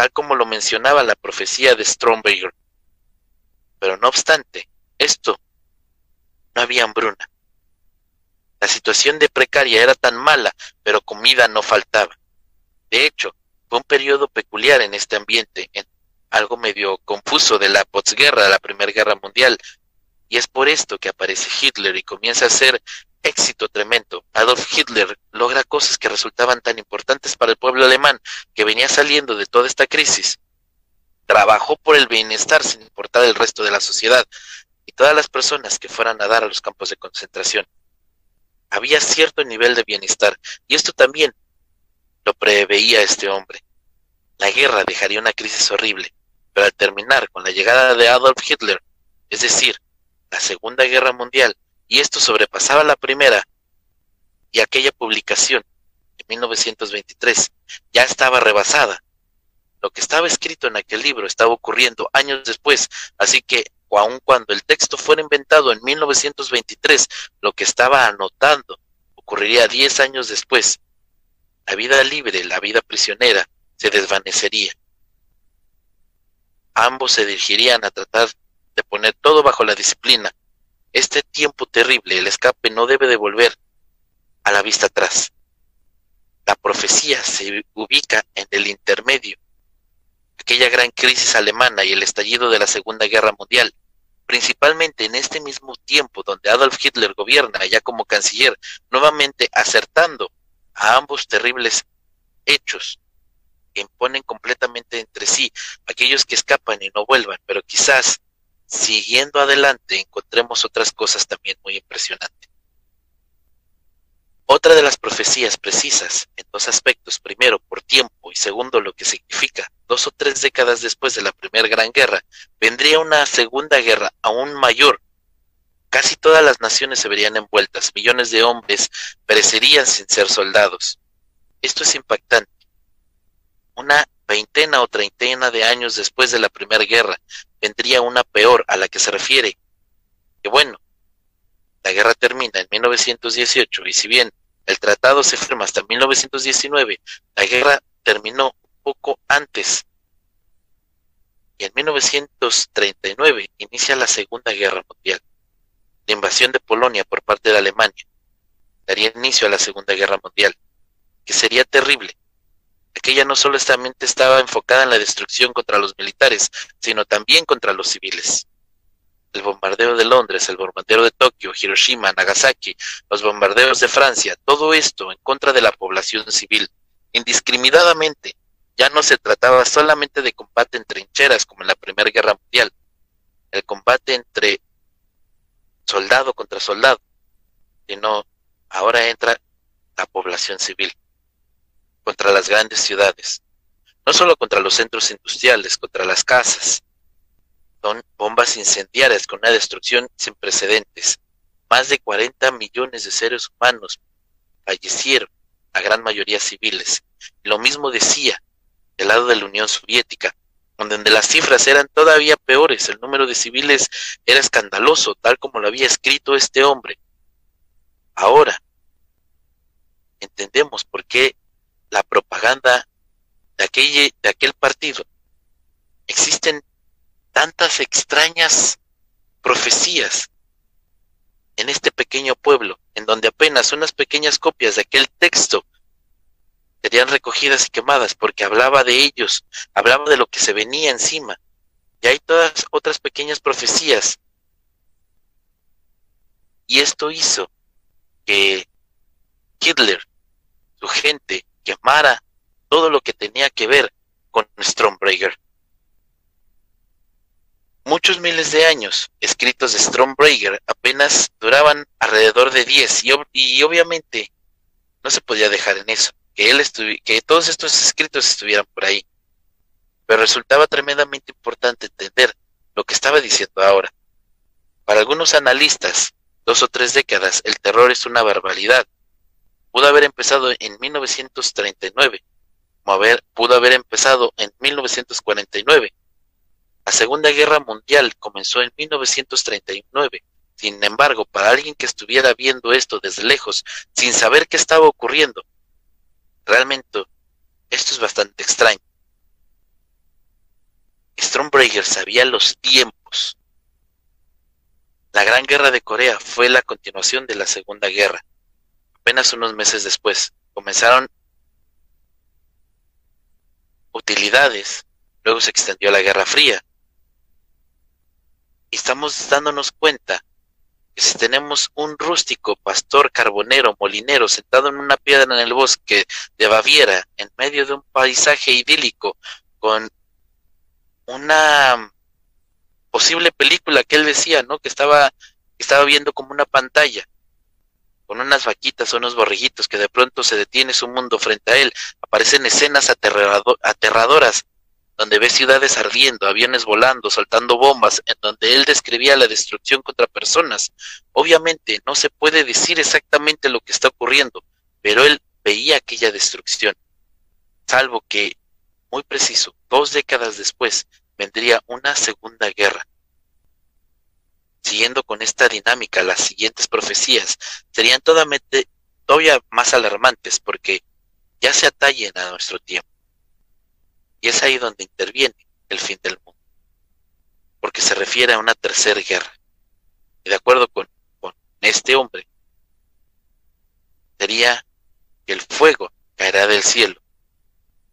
tal como lo mencionaba la profecía de Stromberg. Pero no obstante, esto no había hambruna. La situación de precaria era tan mala, pero comida no faltaba. De hecho, fue un periodo peculiar en este ambiente, en algo medio confuso de la posguerra, la Primera Guerra Mundial. Y es por esto que aparece Hitler y comienza a hacer éxito tremendo. Adolf Hitler logra cosas que resultaban tan importantes para el pueblo alemán que venía saliendo de toda esta crisis. Trabajó por el bienestar sin importar el resto de la sociedad y todas las personas que fueran a dar a los campos de concentración. Había cierto nivel de bienestar y esto también lo preveía este hombre. La guerra dejaría una crisis horrible, pero al terminar con la llegada de Adolf Hitler, es decir, la Segunda Guerra Mundial, y esto sobrepasaba la primera, y aquella publicación en 1923 ya estaba rebasada. Lo que estaba escrito en aquel libro estaba ocurriendo años después, así que aun cuando el texto fuera inventado en 1923, lo que estaba anotando ocurriría diez años después. La vida libre, la vida prisionera, se desvanecería. Ambos se dirigirían a tratar de poner todo bajo la disciplina, este tiempo terrible, el escape no debe de volver a la vista atrás. La profecía se ubica en el intermedio. Aquella gran crisis alemana y el estallido de la Segunda Guerra Mundial, principalmente en este mismo tiempo donde Adolf Hitler gobierna ya como canciller, nuevamente acertando a ambos terribles hechos que imponen completamente entre sí aquellos que escapan y no vuelvan, pero quizás siguiendo adelante encontremos otras cosas también muy impresionantes. Otra de las profecías precisas en dos aspectos, primero por tiempo y segundo lo que significa, dos o tres décadas después de la Primera Gran Guerra, vendría una Segunda Guerra aún mayor. Casi todas las naciones se verían envueltas, millones de hombres perecerían sin ser soldados. Esto es impactante. Una veintena o treintena de años después de la Primera Guerra, vendría una peor a la que se refiere. Que bueno, la guerra termina en 1918 y si bien el tratado se firma hasta 1919, la guerra terminó poco antes. Y en 1939 inicia la Segunda Guerra Mundial. La invasión de Polonia por parte de Alemania daría inicio a la Segunda Guerra Mundial, que sería terrible, aquella no solamente estaba enfocada en la destrucción contra los militares, sino también contra los civiles. El bombardeo de Londres, el bombardeo de Tokio, Hiroshima, Nagasaki, los bombardeos de Francia, todo esto en contra de la población civil, indiscriminadamente. Ya no se trataba solamente de combate en trincheras como en la Primera Guerra Mundial, el combate entre soldado contra soldado, sino ahora entra la población civil contra las grandes ciudades, no solo contra los centros industriales, contra las casas. Son bombas incendiarias con una destrucción sin precedentes. Más de 40 millones de seres humanos fallecieron, la gran mayoría civiles. Lo mismo decía del lado de la Unión Soviética, donde las cifras eran todavía peores, el número de civiles era escandaloso, tal como lo había escrito este hombre. Ahora, entendemos por qué la propaganda de aquel, de aquel partido. Existen tantas extrañas profecías en este pequeño pueblo, en donde apenas unas pequeñas copias de aquel texto serían recogidas y quemadas, porque hablaba de ellos, hablaba de lo que se venía encima. Y hay todas otras pequeñas profecías. Y esto hizo que Hitler, su gente, quemara todo lo que tenía que ver con Stormbreaker. Muchos miles de años escritos de Stormbreaker apenas duraban alrededor de 10 y, obviamente no se podía dejar en eso, que, él que todos estos escritos estuvieran por ahí. Pero resultaba tremendamente importante entender lo que estaba diciendo ahora. Para algunos analistas, dos o tres décadas, el terror es una barbaridad, pudo haber empezado en 1939, como haber, pudo haber empezado en 1949. La Segunda Guerra Mundial comenzó en 1939. Sin embargo, para alguien que estuviera viendo esto desde lejos, sin saber qué estaba ocurriendo, realmente esto es bastante extraño. Stormbreaker sabía los tiempos. La Gran Guerra de Corea fue la continuación de la Segunda Guerra apenas unos meses después. Comenzaron utilidades, luego se extendió la Guerra Fría. Y estamos dándonos cuenta que que si tenemos un rústico pastor carbonero molinero sentado en una piedra en el bosque de Baviera, en medio de un paisaje idílico, con una posible película que él decía, ¿no? Que estaba, estaba viendo como una pantalla, con unas vaquitas o unos borreguitos, que de pronto se detiene su mundo frente a él, aparecen escenas aterradoras donde ve ciudades ardiendo, aviones volando, soltando bombas, en donde él describía la destrucción contra personas. Obviamente no se puede decir exactamente lo que está ocurriendo, pero él veía aquella destrucción. Salvo que, muy preciso, dos décadas después, vendría una segunda guerra. Siguiendo con esta dinámica, las siguientes profecías serían todavía más alarmantes porque ya se atallen a nuestro tiempo. Y es ahí donde interviene el fin del mundo, porque se refiere a una tercera guerra. Y de acuerdo con, con este hombre, sería que el fuego caerá del cielo,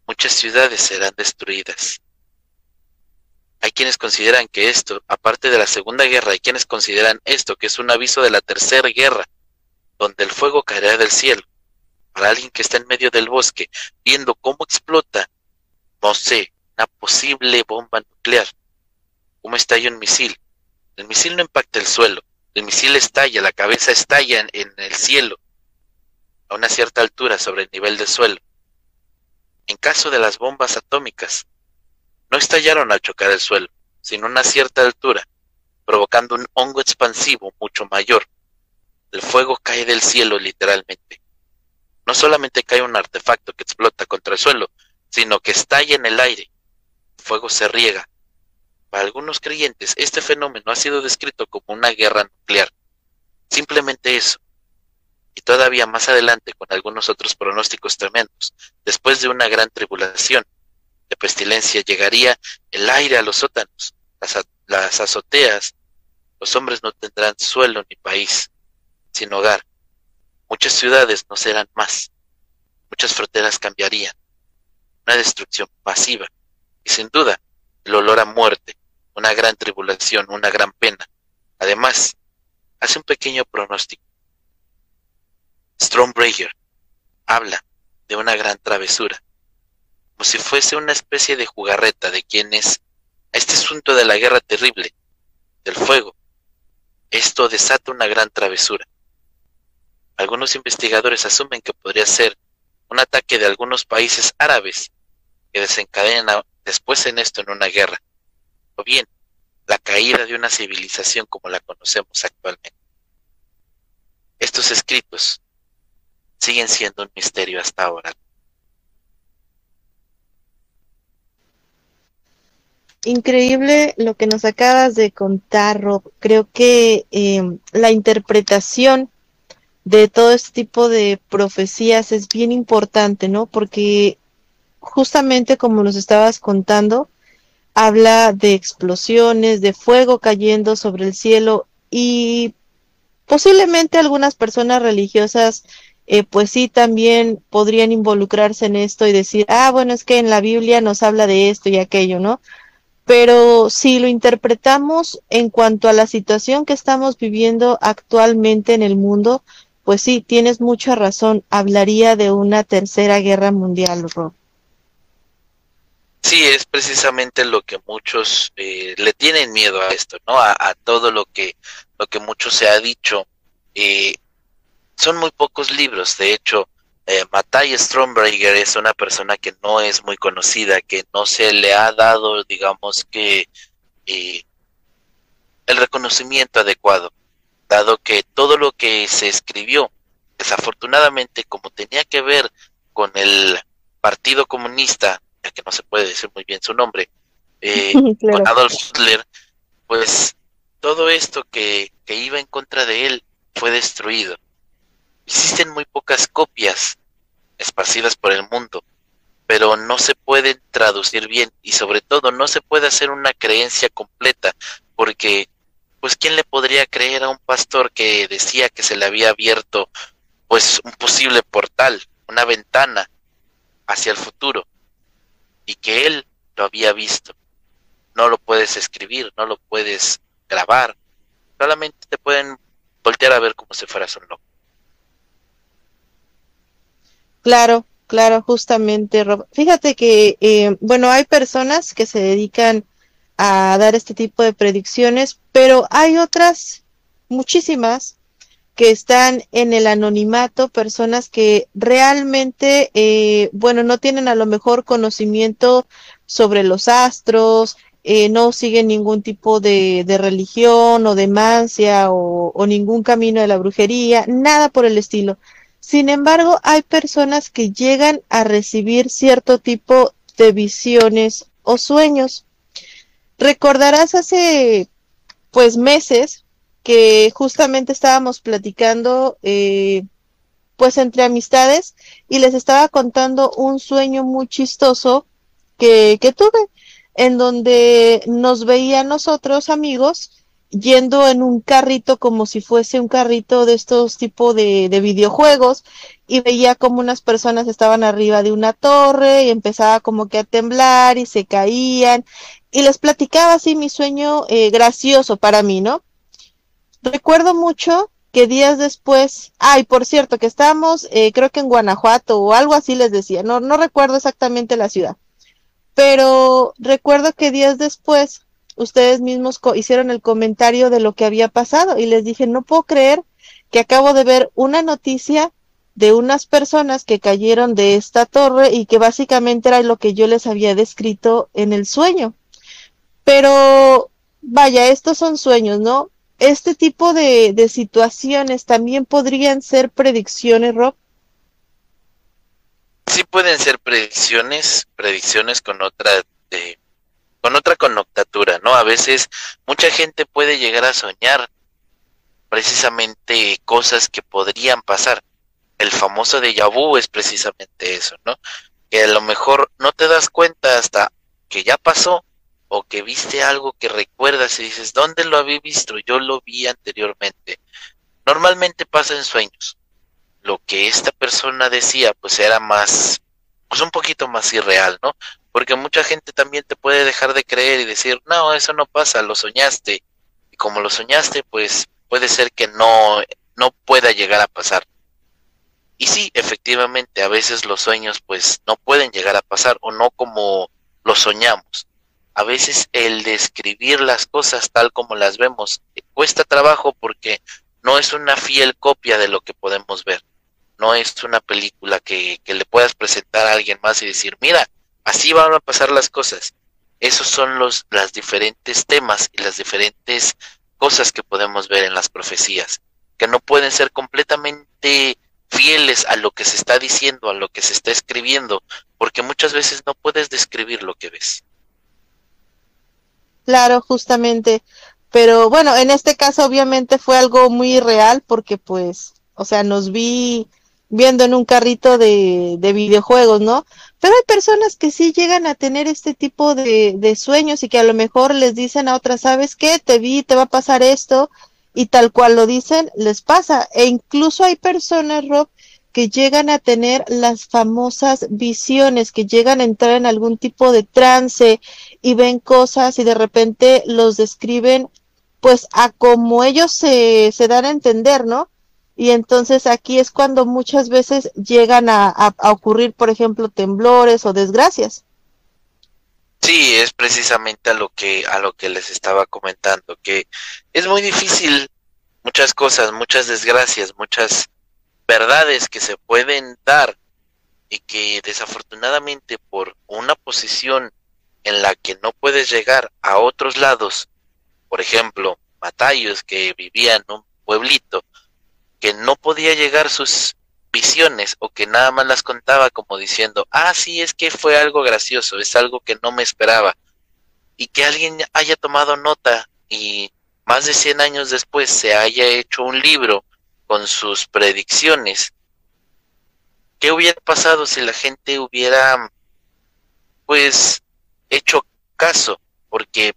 muchas ciudades serán destruidas. Hay quienes consideran que esto, aparte de la Segunda Guerra, hay quienes consideran esto que es un aviso de la Tercera Guerra, donde el fuego caerá del cielo. Para alguien que está en medio del bosque, viendo cómo explota no sé, una posible bomba nuclear. ¿Cómo estalla un misil? El misil no impacta el suelo, el misil estalla, la cabeza estalla en, el cielo, a una cierta altura sobre el nivel del suelo. En caso de las bombas atómicas, no estallaron al chocar el suelo, sino a una cierta altura, provocando un hongo expansivo mucho mayor. El fuego cae del cielo literalmente. No solamente cae un artefacto que explota contra el suelo, sino que estalla en el aire. El fuego se riega. Para algunos creyentes, este fenómeno ha sido descrito como una guerra nuclear. Simplemente eso. Y todavía más adelante, con algunos otros pronósticos tremendos, después de una gran tribulación de pestilencia, llegaría el aire a los sótanos, las, azoteas. Los hombres no tendrán suelo ni país, sin hogar. Muchas ciudades no serán más. Muchas fronteras cambiarían una destrucción masiva y sin duda el olor a muerte, una gran tribulación, una gran pena. Además, hace un pequeño pronóstico. Stormbreaker habla de una gran travesura, como si fuese una especie de jugarreta de quienes a este asunto de la guerra terrible, del fuego, esto desata una gran travesura. Algunos investigadores asumen que podría ser un ataque de algunos países árabes que desencadena después en esto en una guerra, o bien la caída de una civilización como la conocemos actualmente. Estos escritos siguen siendo un misterio hasta ahora. Increíble lo que nos acabas de contar, Rob. Creo que eh, la interpretación de todo este tipo de profecías es bien importante, ¿no? Porque justamente como nos estabas contando, habla de explosiones, de fuego cayendo sobre el cielo y posiblemente algunas personas religiosas eh, pues sí también podrían involucrarse en esto y decir, ah, bueno, es que en la Biblia nos habla de esto y aquello, ¿no? Pero si lo interpretamos en cuanto a la situación que estamos viviendo actualmente en el mundo, pues sí, tienes mucha razón, hablaría de una tercera guerra mundial, Rob. Sí, es precisamente lo que muchos eh, le tienen miedo a esto, ¿no? A, todo lo que, lo que mucho se ha dicho. Eh, son muy pocos libros, de hecho, eh, Matthias Stromberger es una persona que no es muy conocida, que no se le ha dado, digamos que, eh, el reconocimiento adecuado, dado que todo lo que se escribió, desafortunadamente, como tenía que ver con el Partido Comunista que no se puede decir muy bien su nombre, eh, *laughs* con Adolf Hitler, pues todo esto que, que iba en contra de él fue destruido. Existen muy pocas copias esparcidas por el mundo, pero no se pueden traducir bien y sobre todo no se puede hacer una creencia completa, porque pues quién le podría creer a un pastor que decía que se le había abierto pues un posible portal, una ventana hacia el futuro y que él lo había visto. No lo puedes escribir, no lo puedes grabar, solamente te pueden voltear a ver como si fueras un loco. Claro, claro, justamente, Rob. Fíjate que, eh, bueno, hay personas que se dedican a dar este tipo de predicciones, pero hay otras, muchísimas, que están en el anonimato, personas que realmente, eh, bueno, no tienen a lo mejor conocimiento sobre los astros, eh, no siguen ningún tipo de, religión o de mancia o, ningún camino de la brujería, nada por el estilo. Sin embargo, hay personas que llegan a recibir cierto tipo de visiones o sueños. Recordarás hace pues meses que justamente estábamos platicando eh, pues entre amistades y les estaba contando un sueño muy chistoso que, que tuve en donde nos veía nosotros amigos yendo en un carrito como si fuese un carrito de estos tipos de, de, videojuegos y veía como unas personas estaban arriba de una torre y empezaba como que a temblar y se caían y les platicaba así mi sueño eh, gracioso para mí, ¿no? Recuerdo mucho que días después, ay, por cierto, que estábamos, eh, creo que en Guanajuato o algo así les decía, no, no recuerdo exactamente la ciudad, pero recuerdo que días después ustedes mismos hicieron el comentario de lo que había pasado y les dije, no puedo creer que acabo de ver una noticia de unas personas que cayeron de esta torre y que básicamente era lo que yo les había descrito en el sueño. Pero vaya, estos son sueños, ¿no? Este tipo de, de situaciones también podrían ser predicciones, Rob. Sí pueden ser predicciones, predicciones con otra de con otra connotatura, ¿no? A veces mucha gente puede llegar a soñar precisamente cosas que podrían pasar. El famoso de vu es precisamente eso, ¿no? Que a lo mejor no te das cuenta hasta que ya pasó o que viste algo que recuerdas y dices, ¿dónde lo había visto? Yo lo vi anteriormente. Normalmente pasa en sueños. Lo que esta persona decía, pues era más, pues un poquito más irreal, ¿no? Porque mucha gente también te puede dejar de creer y decir, no, eso no pasa, lo soñaste. Y como lo soñaste, pues puede ser que no, no pueda llegar a pasar. Y sí, efectivamente, a veces los sueños pues no pueden llegar a pasar o no como lo soñamos. A veces el describir las cosas tal como las vemos eh, cuesta trabajo porque no es una fiel copia de lo que podemos ver. No es una película que, que le puedas presentar a alguien más y decir, mira, Así van a pasar las cosas. Esos son los las diferentes temas y las diferentes cosas que podemos ver en las profecías, que no pueden ser completamente fieles a lo que se está diciendo, a lo que se está escribiendo, porque muchas veces no puedes describir lo que ves. Claro, justamente. Pero bueno, en este caso obviamente fue algo muy real porque pues, o sea, nos vi viendo en un carrito de, de videojuegos, ¿no? Pero hay personas que sí llegan a tener este tipo de, de sueños y que a lo mejor les dicen a otras, ¿sabes qué? Te vi, te va a pasar esto, y tal cual lo dicen, les pasa. E incluso hay personas, Rob, que llegan a tener las famosas visiones, que llegan a entrar en algún tipo de trance y ven cosas y de repente los describen pues a como ellos se, se dan a entender, ¿no? Y entonces aquí es cuando muchas veces llegan a, a, ocurrir, por ejemplo, temblores o desgracias. Sí, es precisamente a lo que a lo que les estaba comentando, que es muy difícil muchas cosas, muchas desgracias, muchas verdades que se pueden dar y que desafortunadamente por una posición en la que no puedes llegar a otros lados, por ejemplo, Matayos que vivía en un pueblito que no podía llegar sus visiones o que nada más las contaba como diciendo, ah, sí, es que fue algo gracioso, es algo que no me esperaba. Y que alguien haya tomado nota y más de 100 años después se haya hecho un libro con sus predicciones. ¿Qué hubiera pasado si la gente hubiera, pues, hecho caso? Porque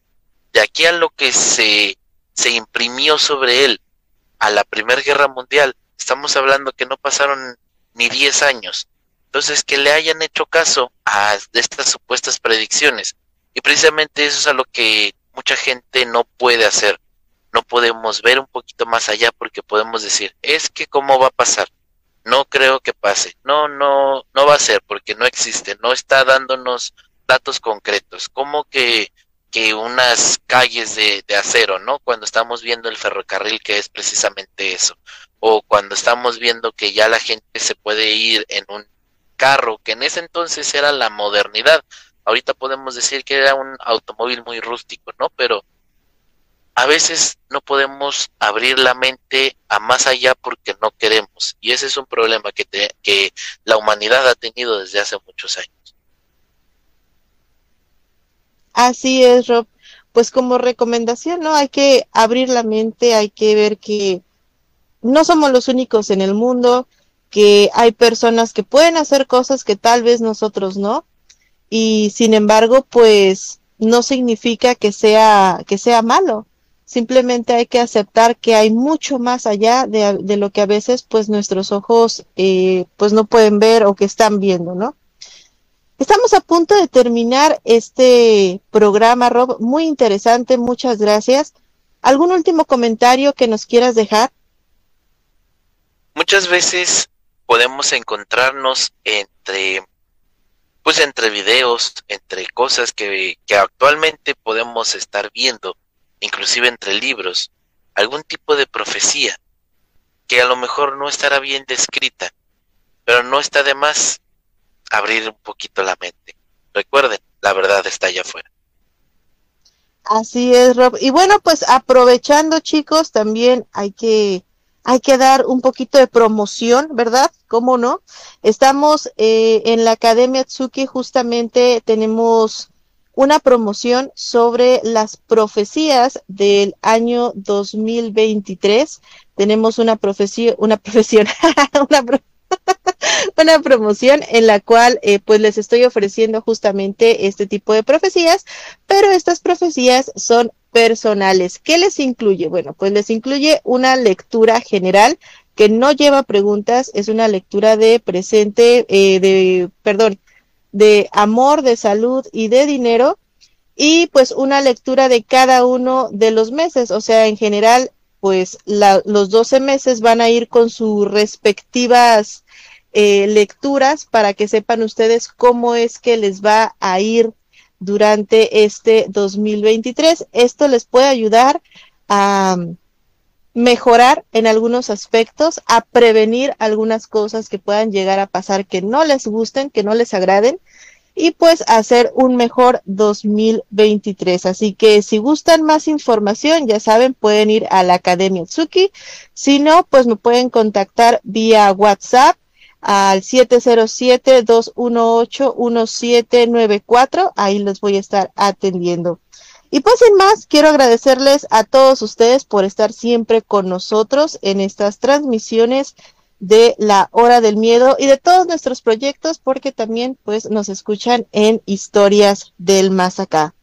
de aquí a lo que se, se imprimió sobre él, a la Primera Guerra Mundial. Estamos hablando que no pasaron ni 10 años. Entonces, que le hayan hecho caso a estas supuestas predicciones. Y precisamente eso es a lo que mucha gente no puede hacer. no podemos ver un poquito más allá porque podemos decir, es que cómo va a pasar. No creo que pase. No, no, no va a ser porque no existe. No está dándonos datos concretos. Como que, que unas calles de, acero, ¿no? Cuando estamos viendo el ferrocarril que es precisamente eso. O cuando estamos viendo que ya la gente se puede ir en un carro, que en ese entonces era la modernidad. Ahorita podemos decir que era un automóvil muy rústico, ¿no? Pero a veces no podemos abrir la mente a más allá porque no queremos. Y ese es un problema que, que la humanidad ha tenido desde hace muchos años. Así es, Rob. Pues como recomendación, ¿no? Hay que abrir la mente, hay que ver que no somos los únicos en el mundo, que hay personas que pueden hacer cosas que tal vez nosotros no. Y sin embargo, pues no significa que sea, que sea malo Simplemente hay que aceptar que hay mucho más allá de, lo que a veces pues nuestros ojos eh, pues no pueden ver o que están viendo, ¿no? Estamos a punto de terminar este programa, Rob. Muy interesante, muchas gracias. ¿Algún último comentario que nos quieras dejar? Muchas veces podemos encontrarnos entre, pues entre videos, entre cosas que, que actualmente podemos estar viendo inclusive entre libros, algún tipo de profecía que a lo mejor no estará bien descrita, pero no está de más abrir un poquito la mente. Recuerden, la verdad está allá afuera. Así es, Rob. Y bueno, pues aprovechando, chicos, también hay que hay que dar un poquito de promoción, ¿verdad? ¿Cómo no? Estamos eh, en la Academia Tsuki, justamente tenemos una promoción sobre las profecías del año 2023. Tenemos una profesión, una *laughs* profesión, una, *laughs* una, promoción en la cual eh, pues les estoy ofreciendo justamente este tipo de profecías, pero estas profecías son personales. ¿Qué les incluye? Bueno, pues les incluye una lectura general que no lleva preguntas, es una lectura de presente, eh, de, perdón, de amor, de salud y de dinero y pues una lectura de cada uno de los meses, o sea, en general, pues los 12 meses van a ir con sus respectivas eh, lecturas para que sepan ustedes cómo es que les va a ir durante este 2023. Esto les puede ayudar a mejorar en algunos aspectos, a prevenir algunas cosas que puedan llegar a pasar que no les gusten, que no les agraden y pues hacer un mejor 2023. Así que si gustan más información, ya saben, pueden ir a la Academia Tsuki. Si no, pues me pueden contactar vía WhatsApp al 707-218-1794. Ahí les voy a estar atendiendo. Y pues sin más, quiero agradecerles a todos ustedes por estar siempre con nosotros en estas transmisiones de la hora del miedo y de todos nuestros proyectos porque también pues nos escuchan en historias del más acá.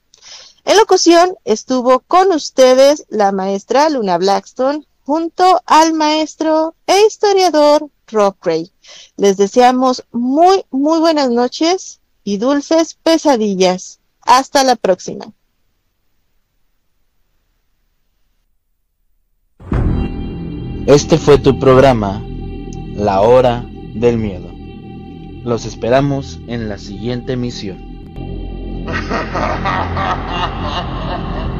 En locución estuvo con ustedes la maestra Luna Blackstone junto al maestro e historiador Rob Ray. Les deseamos muy, muy buenas noches y dulces pesadillas. Hasta la próxima. Este fue tu programa, La Hora del Miedo. Los esperamos en la siguiente emisión. *laughs*